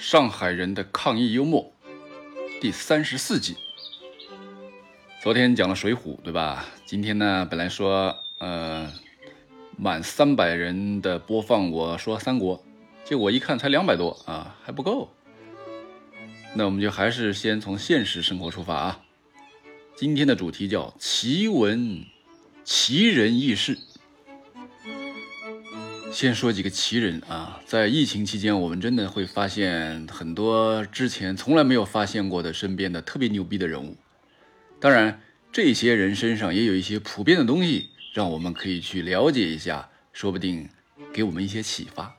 上海人的抗疫幽默第三十四集。昨天讲了《水浒》，对吧？今天呢，本来说呃满三百人的播放，我说《三国》，结果一看才两百多啊，还不够。那我们就还是先从现实生活出发啊。今天的主题叫奇闻奇人异事。先说几个奇人啊，在疫情期间，我们真的会发现很多之前从来没有发现过的身边的特别牛逼的人物。当然，这些人身上也有一些普遍的东西，让我们可以去了解一下，说不定给我们一些启发。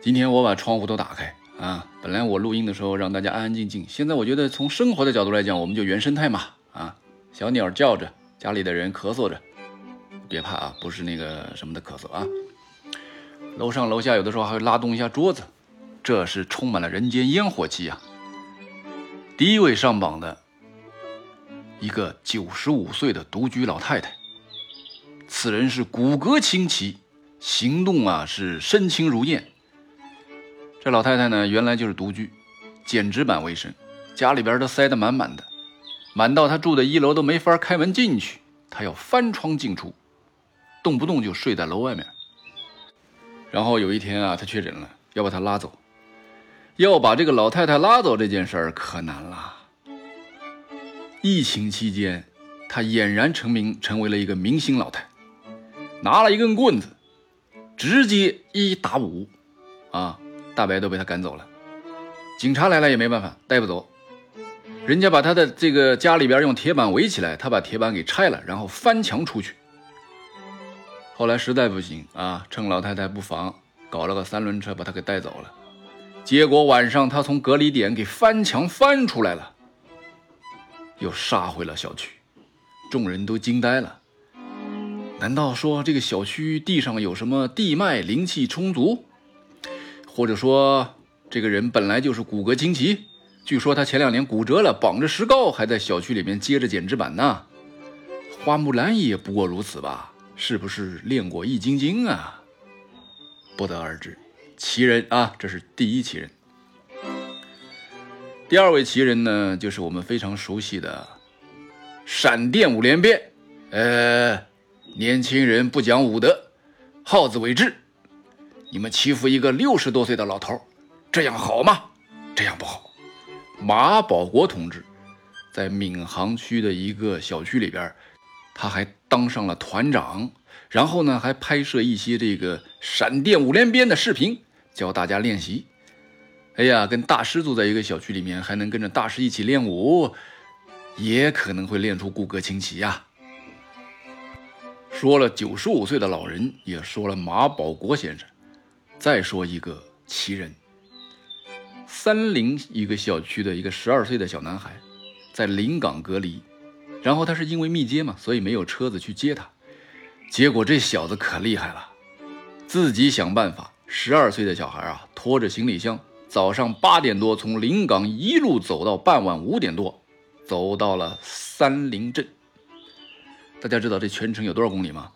今天我把窗户都打开啊，本来我录音的时候让大家安安静静，现在我觉得从生活的角度来讲，我们就原生态嘛啊，小鸟叫着，家里的人咳嗽着。别怕啊，不是那个什么的咳嗽啊。楼上楼下有的时候还会拉动一下桌子，这是充满了人间烟火气啊。第一位上榜的，一个九十五岁的独居老太太，此人是骨骼清奇，行动啊是身轻如燕。这老太太呢，原来就是独居，剪纸板为生，家里边都塞得满满的，满到她住的一楼都没法开门进去，她要翻窗进出。动不动就睡在楼外面，然后有一天啊，他确诊了，要把他拉走，要把这个老太太拉走这件事儿可难了。疫情期间，他俨然成名，成为了一个明星老太，拿了一根棍子，直接一打五，啊，大白都被他赶走了，警察来了也没办法，带不走，人家把他的这个家里边用铁板围起来，他把铁板给拆了，然后翻墙出去。后来实在不行啊，趁老太太不防，搞了个三轮车把她给带走了。结果晚上他从隔离点给翻墙翻出来了，又杀回了小区，众人都惊呆了。难道说这个小区地上有什么地脉灵气充足，或者说这个人本来就是骨骼惊奇？据说他前两年骨折了，绑着石膏还在小区里面接着剪纸板呢。花木兰也不过如此吧。是不是练过易筋经啊？不得而知。奇人啊，这是第一奇人。第二位奇人呢，就是我们非常熟悉的闪电五连鞭。呃，年轻人不讲武德，好自为之。你们欺负一个六十多岁的老头，这样好吗？这样不好。马保国同志在闵行区的一个小区里边。他还当上了团长，然后呢，还拍摄一些这个闪电五连鞭的视频，教大家练习。哎呀，跟大师住在一个小区里面，还能跟着大师一起练武，也可能会练出骨骼清奇呀。说了九十五岁的老人，也说了马保国先生，再说一个奇人，三林一个小区的一个十二岁的小男孩，在临港隔离。然后他是因为密接嘛，所以没有车子去接他。结果这小子可厉害了，自己想办法。十二岁的小孩啊，拖着行李箱，早上八点多从临港一路走到傍晚五点多，走到了三林镇。大家知道这全程有多少公里吗？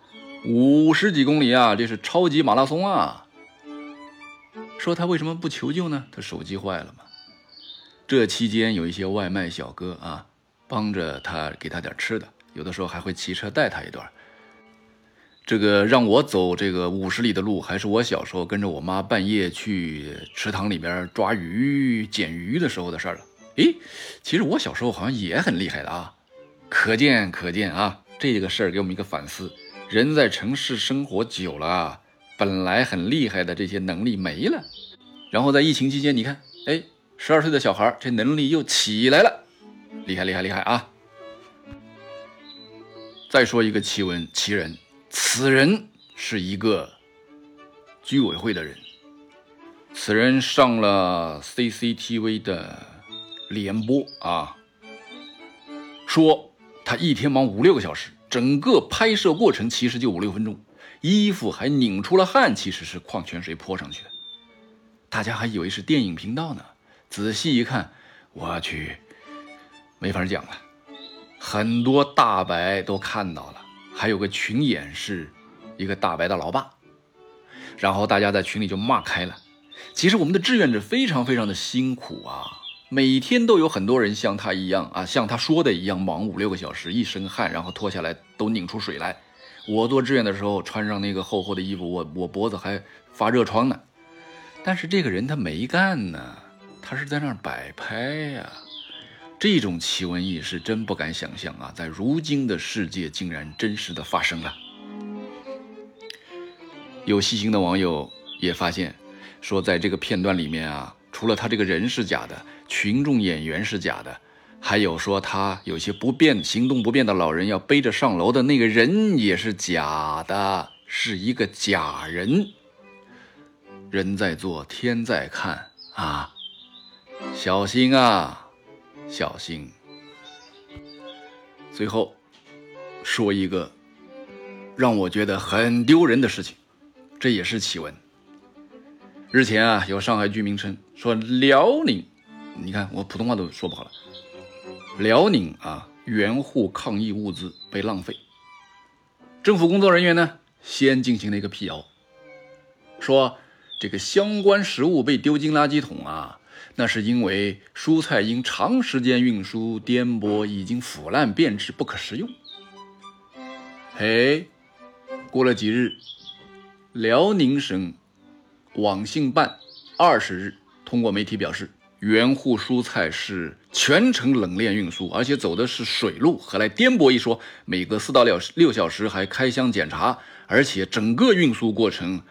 五十几公里啊，这是超级马拉松啊！说他为什么不求救呢？他手机坏了嘛。这期间有一些外卖小哥啊。帮着他给他点吃的，有的时候还会骑车带他一段。这个让我走这个五十里的路，还是我小时候跟着我妈半夜去池塘里边抓鱼、捡鱼的时候的事儿了。诶，其实我小时候好像也很厉害的啊。可见可见啊，这个事儿给我们一个反思：人在城市生活久了，本来很厉害的这些能力没了。然后在疫情期间，你看，哎，十二岁的小孩这能力又起来了。厉害厉害厉害啊！再说一个奇闻奇人，此人是一个居委会的人。此人上了 CCTV 的联播啊，说他一天忙五六个小时，整个拍摄过程其实就五六分钟，衣服还拧出了汗，其实是矿泉水泼上去的。大家还以为是电影频道呢，仔细一看，我去！没法讲了，很多大白都看到了，还有个群演是一个大白的老爸，然后大家在群里就骂开了，其实我们的志愿者非常非常的辛苦啊，每天都有很多人像他一样啊，像他说的一样忙五六个小时，一身汗，然后脱下来都拧出水来。我做志愿的时候穿上那个厚厚的衣服，我我脖子还发热疮呢。但是这个人他没干呢，他是在那儿摆拍呀。这种奇闻异事真不敢想象啊，在如今的世界竟然真实的发生了。有细心的网友也发现，说在这个片段里面啊，除了他这个人是假的，群众演员是假的，还有说他有些不便、行动不便的老人要背着上楼的那个人也是假的，是一个假人。人在做，天在看啊，小心啊，小心。最后说一个让我觉得很丢人的事情。这也是奇闻。日前啊，有上海居民称说，辽宁，你看我普通话都说不好了。辽宁啊，援沪抗疫物资被浪费。政府工作人员呢，先进行了一个辟谣，说这个相关食物被丢进垃圾桶啊，那是因为蔬菜因长时间运输颠簸，已经腐烂变质，不可食用。嘿，过了几日。辽宁省网信办二十日通过媒体表示，援沪蔬菜是全程冷链运输，而且走的是水路，何来颠簸一说？每隔四到六六小时还开箱检查，而且整个运输过程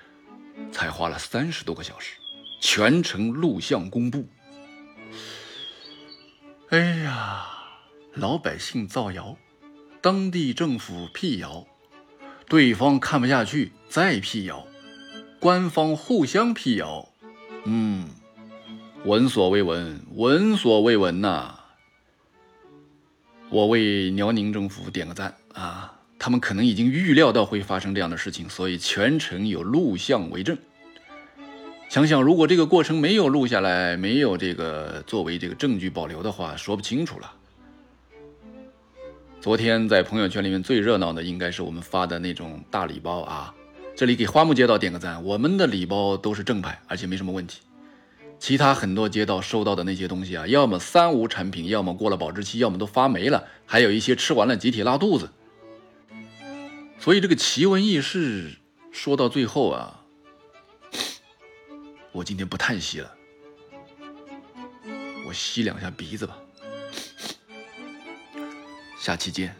才花了三十多个小时，全程录像公布。哎呀，老百姓造谣，当地政府辟谣。对方看不下去，再辟谣，官方互相辟谣，嗯，闻所未闻，闻所未闻呐！我为辽宁政府点个赞啊！他们可能已经预料到会发生这样的事情，所以全程有录像为证。想想，如果这个过程没有录下来，没有这个作为这个证据保留的话，说不清楚了。昨天在朋友圈里面最热闹的应该是我们发的那种大礼包啊！这里给花木街道点个赞，我们的礼包都是正牌，而且没什么问题。其他很多街道收到的那些东西啊，要么三无产品，要么过了保质期，要么都发霉了，还有一些吃完了集体拉肚子。所以这个奇闻异事说到最后啊，我今天不叹息了，我吸两下鼻子吧。下期见。